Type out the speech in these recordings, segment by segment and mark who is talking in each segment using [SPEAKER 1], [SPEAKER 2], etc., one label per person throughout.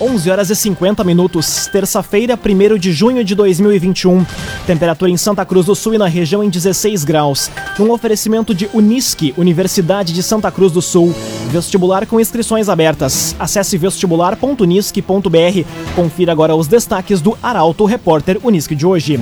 [SPEAKER 1] 11 horas e 50 minutos, terça-feira, 1 de junho de 2021. Temperatura em Santa Cruz do Sul e na região em 16 graus. Um oferecimento de Unisque, Universidade de Santa Cruz do Sul. Vestibular com inscrições abertas. Acesse vestibular.unisque.br. Confira agora os destaques do Arauto Repórter Unisque de hoje.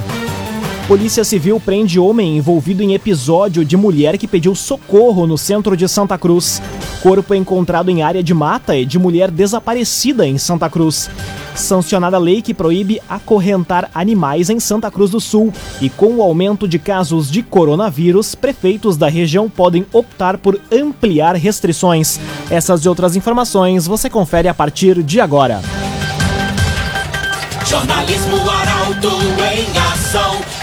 [SPEAKER 1] Polícia Civil prende homem envolvido em episódio de mulher que pediu socorro no centro de Santa Cruz. Corpo encontrado em área de mata e de mulher desaparecida em Santa Cruz. Sancionada lei que proíbe acorrentar animais em Santa Cruz do Sul. E com o aumento de casos de coronavírus, prefeitos da região podem optar por ampliar restrições. Essas e outras informações você confere a partir de agora.
[SPEAKER 2] Jornalismo Arauto em.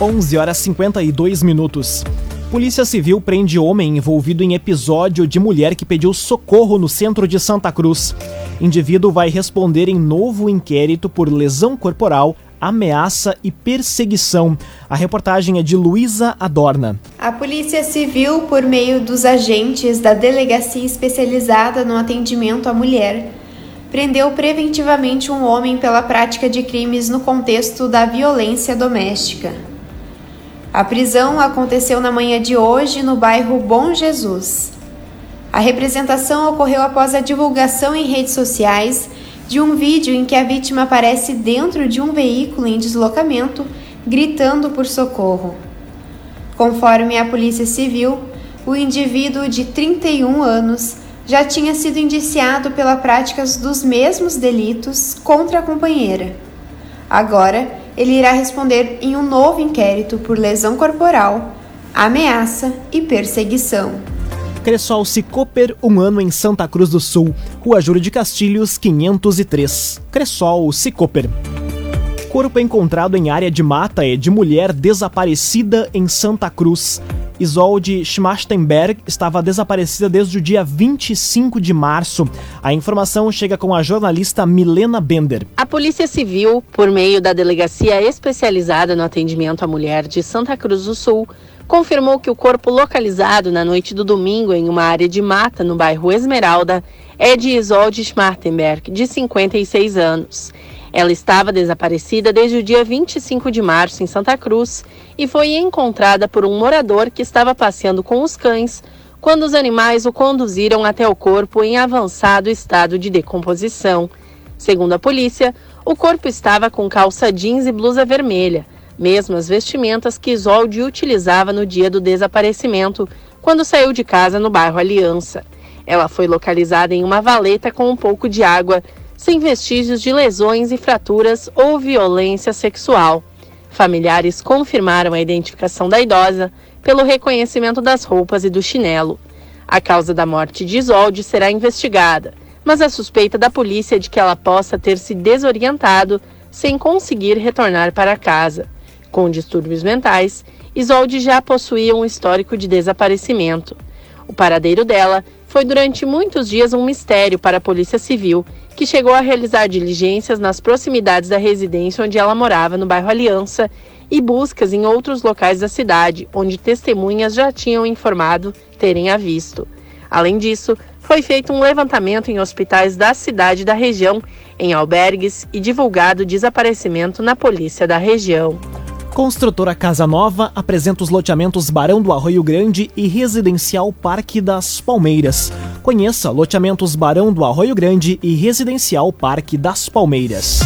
[SPEAKER 1] 11 horas 52 minutos. Polícia Civil prende homem envolvido em episódio de mulher que pediu socorro no centro de Santa Cruz. Indivíduo vai responder em novo inquérito por lesão corporal, ameaça e perseguição. A reportagem é de Luísa Adorna.
[SPEAKER 3] A Polícia Civil, por meio dos agentes da Delegacia Especializada no Atendimento à Mulher, prendeu preventivamente um homem pela prática de crimes no contexto da violência doméstica. A prisão aconteceu na manhã de hoje no bairro Bom Jesus. A representação ocorreu após a divulgação em redes sociais de um vídeo em que a vítima aparece dentro de um veículo em deslocamento, gritando por socorro. Conforme a Polícia Civil, o indivíduo de 31 anos já tinha sido indiciado pela prática dos mesmos delitos contra a companheira. Agora, ele irá responder em um novo inquérito por lesão corporal, ameaça e perseguição.
[SPEAKER 1] Cressol Cicoper, um ano em Santa Cruz do Sul, Rua Júlio de Castilhos, 503. Cressol Cicoper. Corpo encontrado em área de mata é de mulher desaparecida em Santa Cruz. Isolde Schmachtenberg estava desaparecida desde o dia 25 de março. A informação chega com a jornalista Milena Bender.
[SPEAKER 4] A Polícia Civil, por meio da Delegacia Especializada no Atendimento à Mulher de Santa Cruz do Sul, confirmou que o corpo localizado na noite do domingo em uma área de mata no bairro Esmeralda é de Isolde Schmartenberg, de 56 anos. Ela estava desaparecida desde o dia 25 de março em Santa Cruz e foi encontrada por um morador que estava passeando com os cães quando os animais o conduziram até o corpo em avançado estado de decomposição. Segundo a polícia, o corpo estava com calça jeans e blusa vermelha, mesmas vestimentas que Isolde utilizava no dia do desaparecimento, quando saiu de casa no bairro Aliança. Ela foi localizada em uma valeta com um pouco de água sem vestígios de lesões e fraturas ou violência sexual. Familiares confirmaram a identificação da idosa pelo reconhecimento das roupas e do chinelo. A causa da morte de Isolde será investigada, mas a suspeita da polícia é de que ela possa ter se desorientado sem conseguir retornar para casa. Com distúrbios mentais, Isolde já possuía um histórico de desaparecimento. O paradeiro dela foi durante muitos dias um mistério para a Polícia Civil que chegou a realizar diligências nas proximidades da residência onde ela morava, no bairro Aliança, e buscas em outros locais da cidade, onde testemunhas já tinham informado terem a visto. Além disso, foi feito um levantamento em hospitais da cidade e da região, em albergues e divulgado desaparecimento na polícia da região.
[SPEAKER 1] Construtora Casa Nova apresenta os loteamentos Barão do Arroio Grande e Residencial Parque das Palmeiras. Conheça loteamentos Barão do Arroio Grande e Residencial Parque das Palmeiras.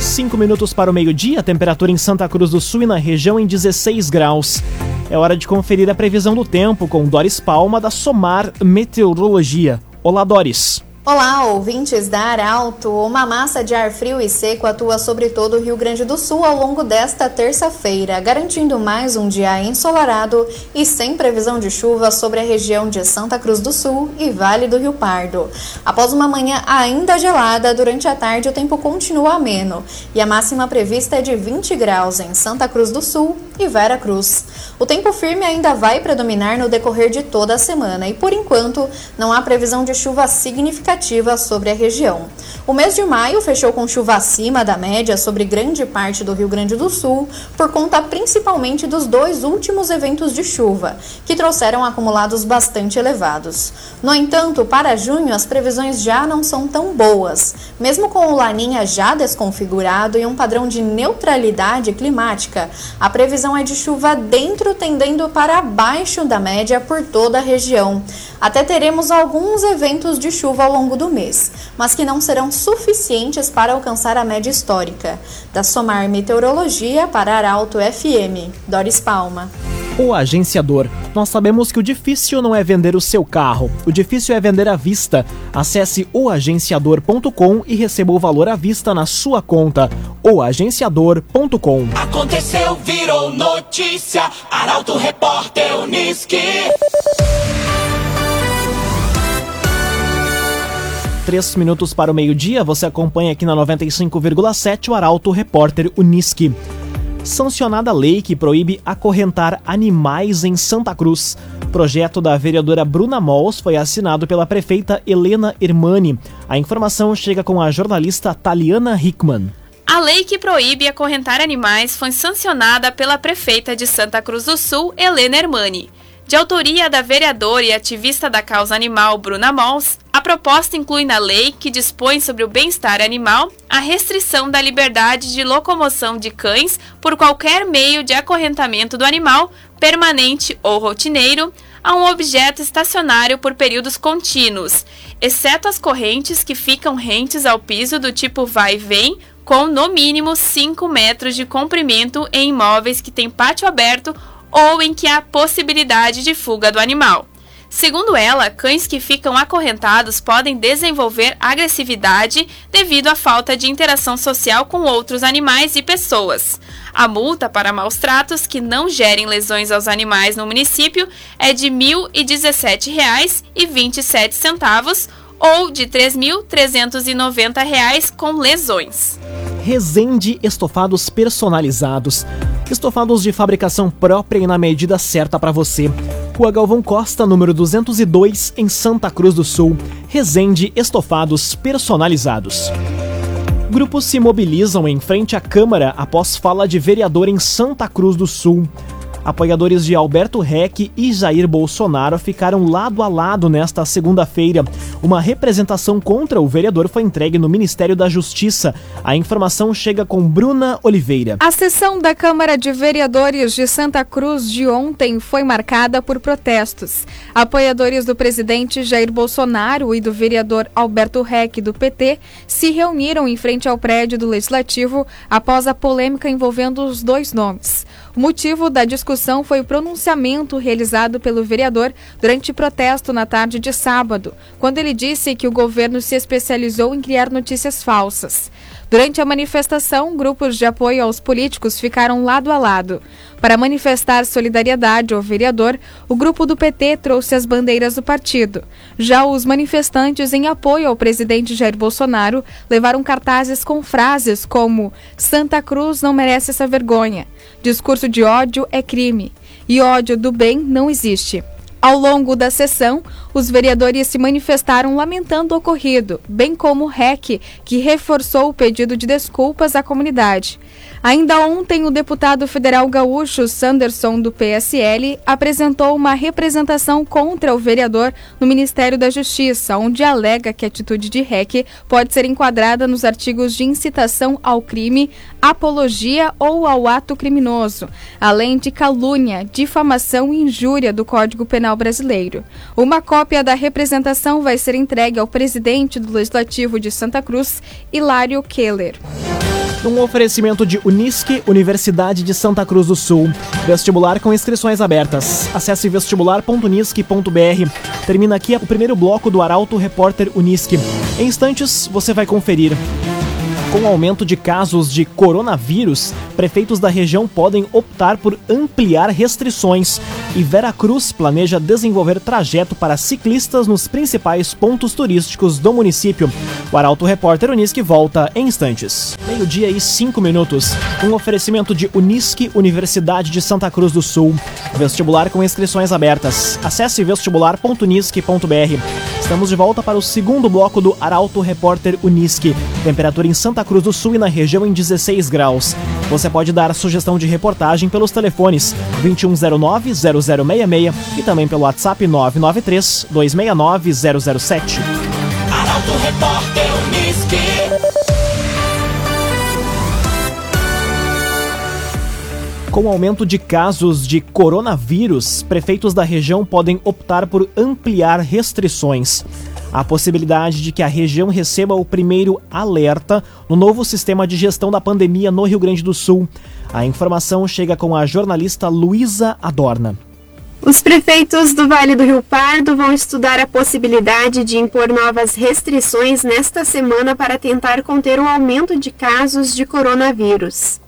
[SPEAKER 1] Cinco minutos para o meio-dia, temperatura em Santa Cruz do Sul e na região em 16 graus. É hora de conferir a previsão do tempo com Doris Palma da Somar Meteorologia. Olá, Doris.
[SPEAKER 5] Olá, ouvintes da Arauto. Uma massa de ar frio e seco atua sobre todo o Rio Grande do Sul ao longo desta terça-feira, garantindo mais um dia ensolarado e sem previsão de chuva sobre a região de Santa Cruz do Sul e Vale do Rio Pardo. Após uma manhã ainda gelada, durante a tarde o tempo continua ameno e a máxima prevista é de 20 graus em Santa Cruz do Sul e Vera Cruz. O tempo firme ainda vai predominar no decorrer de toda a semana e, por enquanto, não há previsão de chuva significativa sobre a região. O mês de maio fechou com chuva acima da média sobre grande parte do Rio Grande do Sul, por conta principalmente dos dois últimos eventos de chuva, que trouxeram acumulados bastante elevados. No entanto, para junho as previsões já não são tão boas. Mesmo com o Laninha já desconfigurado e um padrão de neutralidade climática, a previsão é de chuva dentro tendendo para abaixo da média por toda a região. Até teremos alguns eventos de chuva ao longo longo do mês, mas que não serão suficientes para alcançar a média histórica. Da Somar Meteorologia para Arauto FM. Doris Palma.
[SPEAKER 1] O agenciador. Nós sabemos que o difícil não é vender o seu carro, o difícil é vender à vista. Acesse oagenciador.com e receba o valor à vista na sua conta. Oagenciador.com.
[SPEAKER 2] Aconteceu, virou notícia. Arauto Repórter Uniski.
[SPEAKER 1] Três minutos para o meio-dia, você acompanha aqui na 95,7 o Arauto Repórter Uniski. Sancionada lei que proíbe acorrentar animais em Santa Cruz. Projeto da vereadora Bruna Mols foi assinado pela prefeita Helena Irmani. A informação chega com a jornalista Taliana Hickman.
[SPEAKER 6] A lei que proíbe acorrentar animais foi sancionada pela prefeita de Santa Cruz do Sul, Helena Hermani. De autoria da vereadora e ativista da causa animal Bruna Mols, a proposta inclui na lei, que dispõe sobre o bem-estar animal, a restrição da liberdade de locomoção de cães por qualquer meio de acorrentamento do animal, permanente ou rotineiro, a um objeto estacionário por períodos contínuos, exceto as correntes que ficam rentes ao piso do tipo vai e vem, com no mínimo 5 metros de comprimento em imóveis que têm pátio aberto ou em que há possibilidade de fuga do animal. Segundo ela, cães que ficam acorrentados podem desenvolver agressividade devido à falta de interação social com outros animais e pessoas. A multa para maus tratos que não gerem lesões aos animais no município é de R$ 1.017,27 ou de R$ 3.390 com lesões.
[SPEAKER 1] Resende Estofados Personalizados. Estofados de fabricação própria e na medida certa para você. Rua Galvão Costa, número 202, em Santa Cruz do Sul. Resende Estofados Personalizados. Grupos se mobilizam em frente à Câmara após fala de vereador em Santa Cruz do Sul. Apoiadores de Alberto Reck e Jair Bolsonaro ficaram lado a lado nesta segunda-feira. Uma representação contra o vereador foi entregue no Ministério da Justiça. A informação chega com Bruna Oliveira.
[SPEAKER 7] A sessão da Câmara de Vereadores de Santa Cruz de ontem foi marcada por protestos. Apoiadores do presidente Jair Bolsonaro e do vereador Alberto Reck do PT se reuniram em frente ao prédio do Legislativo após a polêmica envolvendo os dois nomes. O motivo da discussão foi o pronunciamento realizado pelo vereador durante protesto na tarde de sábado, quando ele disse que o governo se especializou em criar notícias falsas. Durante a manifestação, grupos de apoio aos políticos ficaram lado a lado. Para manifestar solidariedade ao vereador, o grupo do PT trouxe as bandeiras do partido. Já os manifestantes em apoio ao presidente Jair Bolsonaro levaram cartazes com frases como Santa Cruz não merece essa vergonha, discurso de ódio é crime e ódio do bem não existe. Ao longo da sessão, os vereadores se manifestaram lamentando o ocorrido, bem como o REC, que reforçou o pedido de desculpas à comunidade. Ainda ontem, o deputado federal gaúcho Sanderson, do PSL, apresentou uma representação contra o vereador no Ministério da Justiça, onde alega que a atitude de REC pode ser enquadrada nos artigos de incitação ao crime, apologia ou ao ato criminoso, além de calúnia, difamação e injúria do Código Penal brasileiro. Uma cópia da representação vai ser entregue ao presidente do Legislativo de Santa Cruz, Hilário Keller.
[SPEAKER 1] Um oferecimento de Unisque, Universidade de Santa Cruz do Sul. Vestibular com inscrições abertas. Acesse vestibular.unisque.br. Termina aqui o primeiro bloco do Arauto Repórter Unisque. Em instantes, você vai conferir. Com o aumento de casos de coronavírus, prefeitos da região podem optar por ampliar restrições e Veracruz planeja desenvolver trajeto para ciclistas nos principais pontos turísticos do município. O Arauto Repórter Unisque volta em instantes. Meio-dia e cinco minutos. Um oferecimento de Unisque, Universidade de Santa Cruz do Sul. Vestibular com inscrições abertas. Acesse vestibular.unisque.br. Estamos de volta para o segundo bloco do Arauto Repórter Unisque. Temperatura em Santa Cruz do Sul e na região em 16 graus. Você pode dar sugestão de reportagem pelos telefones 2109-0066 e também pelo WhatsApp 993-269-007.
[SPEAKER 2] Arauto Repórter Unisque.
[SPEAKER 1] Com o aumento de casos de coronavírus, prefeitos da região podem optar por ampliar restrições. A possibilidade de que a região receba o primeiro alerta no novo sistema de gestão da pandemia no Rio Grande do Sul. A informação chega com a jornalista Luísa Adorna.
[SPEAKER 8] Os prefeitos do Vale do Rio Pardo vão estudar a possibilidade de impor novas restrições nesta semana para tentar conter o aumento de casos de coronavírus.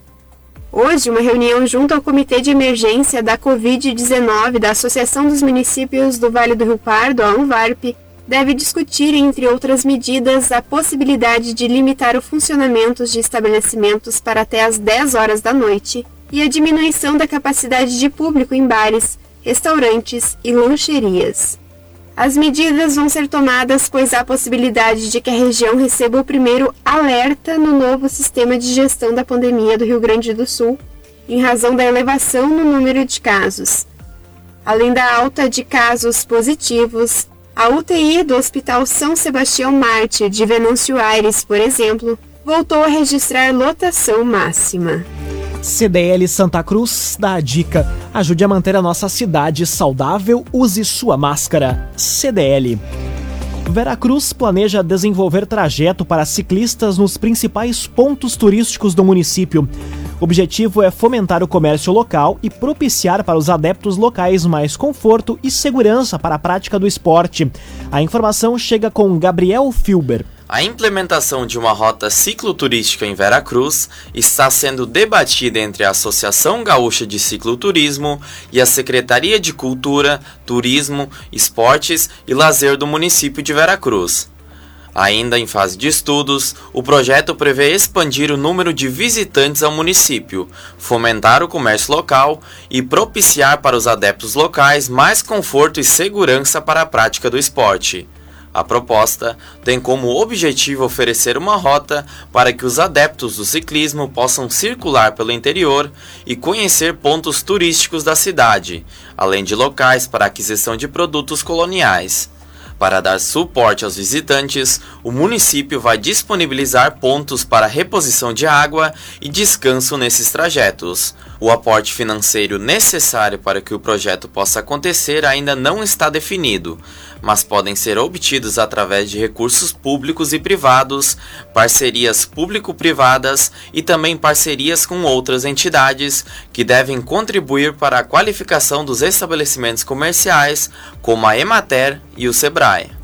[SPEAKER 8] Hoje, uma reunião junto ao Comitê de Emergência da Covid-19 da Associação dos Municípios do Vale do Rio Pardo, a ANVARP, deve discutir, entre outras medidas, a possibilidade de limitar o funcionamento de estabelecimentos para até às 10 horas da noite e a diminuição da capacidade de público em bares, restaurantes e lancherias. As medidas vão ser tomadas pois há possibilidade de que a região receba o primeiro alerta no novo sistema de gestão da pandemia do Rio Grande do Sul, em razão da elevação no número de casos. Além da alta de casos positivos, a UTI do Hospital São Sebastião Mártir de Venâncio Aires, por exemplo, voltou a registrar lotação máxima.
[SPEAKER 1] CDL Santa Cruz dá a dica: ajude a manter a nossa cidade saudável, use sua máscara. CDL. Veracruz planeja desenvolver trajeto para ciclistas nos principais pontos turísticos do município. O objetivo é fomentar o comércio local e propiciar para os adeptos locais mais conforto e segurança para a prática do esporte. A informação chega com Gabriel Filber.
[SPEAKER 9] A implementação de uma rota cicloturística em Veracruz está sendo debatida entre a Associação Gaúcha de Cicloturismo e a Secretaria de Cultura, Turismo, Esportes e Lazer do município de Veracruz. Ainda em fase de estudos, o projeto prevê expandir o número de visitantes ao município, fomentar o comércio local e propiciar para os adeptos locais mais conforto e segurança para a prática do esporte. A proposta tem como objetivo oferecer uma rota para que os adeptos do ciclismo possam circular pelo interior e conhecer pontos turísticos da cidade, além de locais para aquisição de produtos coloniais. Para dar suporte aos visitantes, o município vai disponibilizar pontos para reposição de água e descanso nesses trajetos. O aporte financeiro necessário para que o projeto possa acontecer ainda não está definido, mas podem ser obtidos através de recursos públicos e privados, parcerias público-privadas e também parcerias com outras entidades que devem contribuir para a qualificação dos estabelecimentos comerciais, como a Emater e o Sebrae.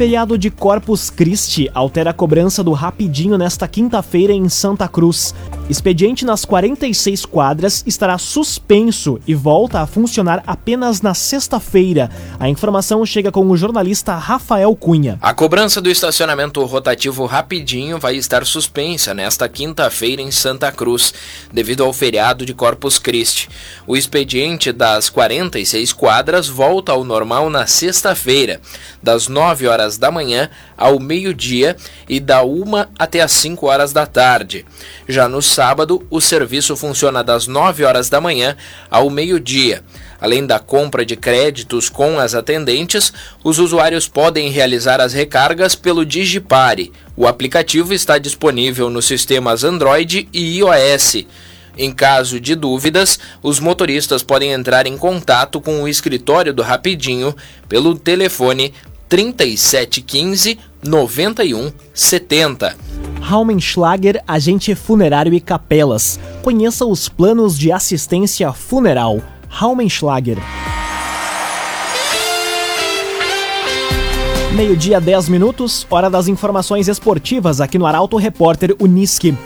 [SPEAKER 1] Feriado de Corpus Christi altera a cobrança do Rapidinho nesta quinta-feira em Santa Cruz. Expediente nas 46 quadras estará suspenso e volta a funcionar apenas na sexta-feira. A informação chega com o jornalista Rafael Cunha.
[SPEAKER 10] A cobrança do estacionamento rotativo Rapidinho vai estar suspensa nesta quinta-feira em Santa Cruz, devido ao feriado de Corpus Christi. O expediente das 46 quadras volta ao normal na sexta-feira, das 9 horas da manhã ao meio-dia e da 1 até as 5 horas da tarde. Já no sábado, o serviço funciona das 9 horas da manhã ao meio-dia. Além da compra de créditos com as atendentes, os usuários podem realizar as recargas pelo Digipare. O aplicativo está disponível nos sistemas Android e iOS. Em caso de dúvidas, os motoristas podem entrar em contato com o escritório do Rapidinho pelo telefone 3715 9170.
[SPEAKER 1] Raumenschlager, agente funerário e capelas. Conheça os planos de assistência funeral. Raumenschlager. Meio-dia, 10 minutos, hora das informações esportivas aqui no Arauto Repórter Uniski.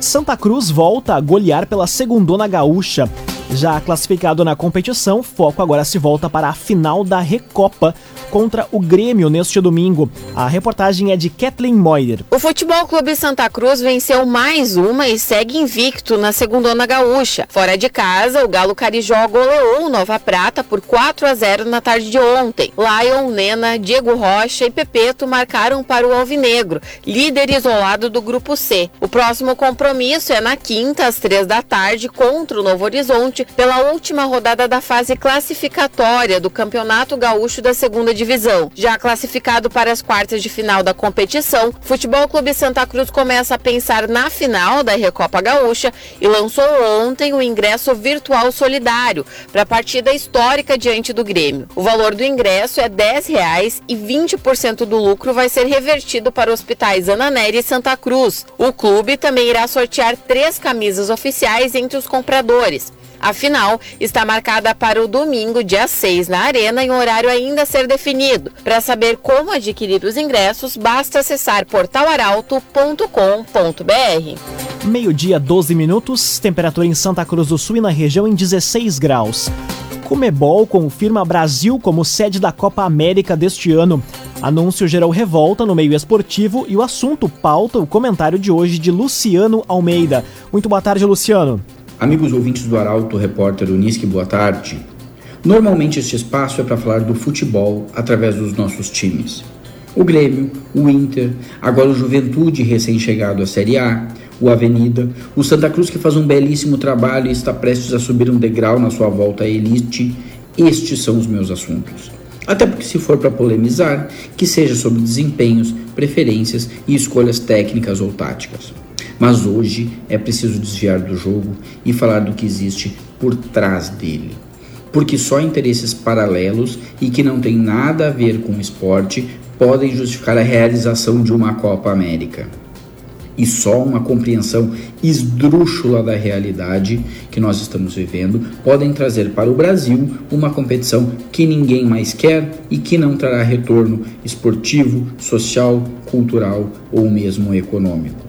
[SPEAKER 1] Santa Cruz volta a golear pela segundona gaúcha. Já classificado na competição, foco agora se volta para a final da Recopa contra o Grêmio neste domingo. A reportagem é de Kathleen Moyer.
[SPEAKER 4] O Futebol Clube Santa Cruz venceu mais uma e segue invicto na segundona gaúcha. Fora de casa, o Galo Carijó goleou o Nova Prata por 4 a 0 na tarde de ontem. Lion, Nena, Diego Rocha e Pepeto marcaram para o Alvinegro, líder isolado do grupo C. O próximo compromisso é na quinta às três da tarde contra o Novo Horizonte pela última rodada da fase classificatória do Campeonato Gaúcho da Segunda Divisão. Já classificado para as quartas de final da competição, Futebol Clube Santa Cruz começa a pensar na final da Recopa Gaúcha e lançou ontem o ingresso virtual solidário para a partida histórica diante do Grêmio. O valor do ingresso é 10 reais e 20% do lucro vai ser revertido para hospitais Ananeri e Santa Cruz. O clube também irá sortear três camisas oficiais entre os compradores. A final está marcada para o domingo, dia 6, na Arena, em horário ainda a ser definido. Para saber como adquirir os ingressos, basta acessar portalaralto.com.br.
[SPEAKER 1] Meio-dia, 12 minutos, temperatura em Santa Cruz do Sul e na região em 16 graus. Comebol confirma Brasil como sede da Copa América deste ano. Anúncio gerou revolta no meio esportivo e o assunto pauta o comentário de hoje de Luciano Almeida. Muito boa tarde, Luciano.
[SPEAKER 11] Amigos ouvintes do Arauto, repórter Unisque, boa tarde. Normalmente este espaço é para falar do futebol através dos nossos times. O Grêmio, o Inter, agora o Juventude recém-chegado à Série A, o Avenida, o Santa Cruz que faz um belíssimo trabalho e está prestes a subir um degrau na sua volta à elite. Estes são os meus assuntos. Até porque, se for para polemizar, que seja sobre desempenhos, preferências e escolhas técnicas ou táticas. Mas hoje é preciso desviar do jogo e falar do que existe por trás dele. Porque só interesses paralelos e que não têm nada a ver com o esporte podem justificar a realização de uma Copa América. E só uma compreensão esdrúxula da realidade que nós estamos vivendo podem trazer para o Brasil uma competição que ninguém mais quer e que não trará retorno esportivo, social, cultural ou mesmo econômico.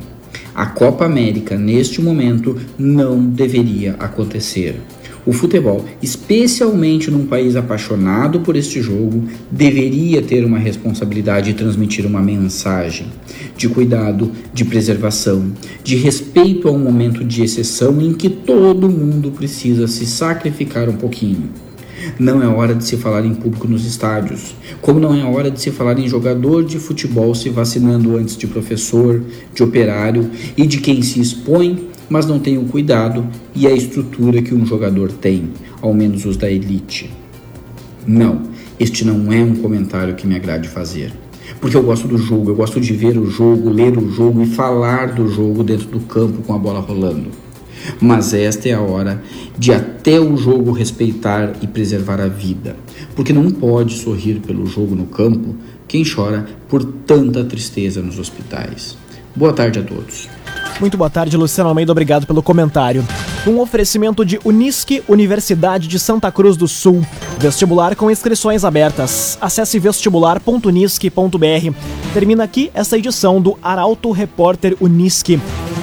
[SPEAKER 11] A Copa América, neste momento, não deveria acontecer. O futebol, especialmente num país apaixonado por este jogo, deveria ter uma responsabilidade de transmitir uma mensagem de cuidado, de preservação, de respeito a um momento de exceção em que todo mundo precisa se sacrificar um pouquinho. Não é hora de se falar em público nos estádios, como não é hora de se falar em jogador de futebol se vacinando antes de professor, de operário e de quem se expõe, mas não tem o cuidado e a estrutura que um jogador tem, ao menos os da elite. Não, este não é um comentário que me agrade fazer. Porque eu gosto do jogo, eu gosto de ver o jogo, ler o jogo e falar do jogo dentro do campo com a bola rolando. Mas esta é a hora de até o jogo respeitar e preservar a vida, porque não pode sorrir pelo jogo no campo quem chora por tanta tristeza nos hospitais. Boa tarde a todos.
[SPEAKER 1] Muito boa tarde, Luciano Almeida. Obrigado pelo comentário. Um oferecimento de Unisque, Universidade de Santa Cruz do Sul. Vestibular com inscrições abertas. Acesse vestibular.unisque.br. Termina aqui essa edição do Arauto Repórter Unisque.